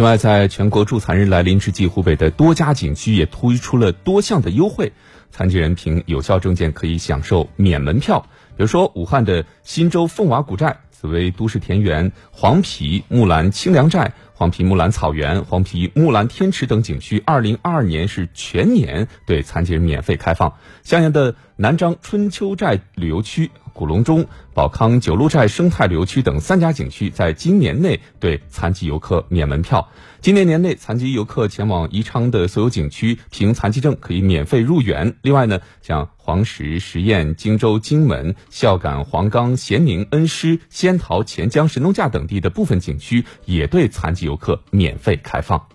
另外，在全国助残日来临之际，湖北的多家景区也推出了多项的优惠，残疾人凭有效证件可以享受免门票。比如说，武汉的新洲凤娃古寨、紫薇都市田园、黄陂木兰清凉寨、黄陂木兰草原、黄陂木兰天池等景区，二零二二年是全年对残疾人免费开放。襄阳的南漳春秋寨旅游区。古隆中、宝康九路寨生态旅游区等三家景区，在今年内对残疾游客免门票。今年年内，残疾游客前往宜昌的所有景区，凭残疾证可以免费入园。另外呢，像黄石、十堰、荆州、荆门、孝感、黄冈、咸宁、恩施、仙桃、潜江、神农架等地的部分景区，也对残疾游客免费开放。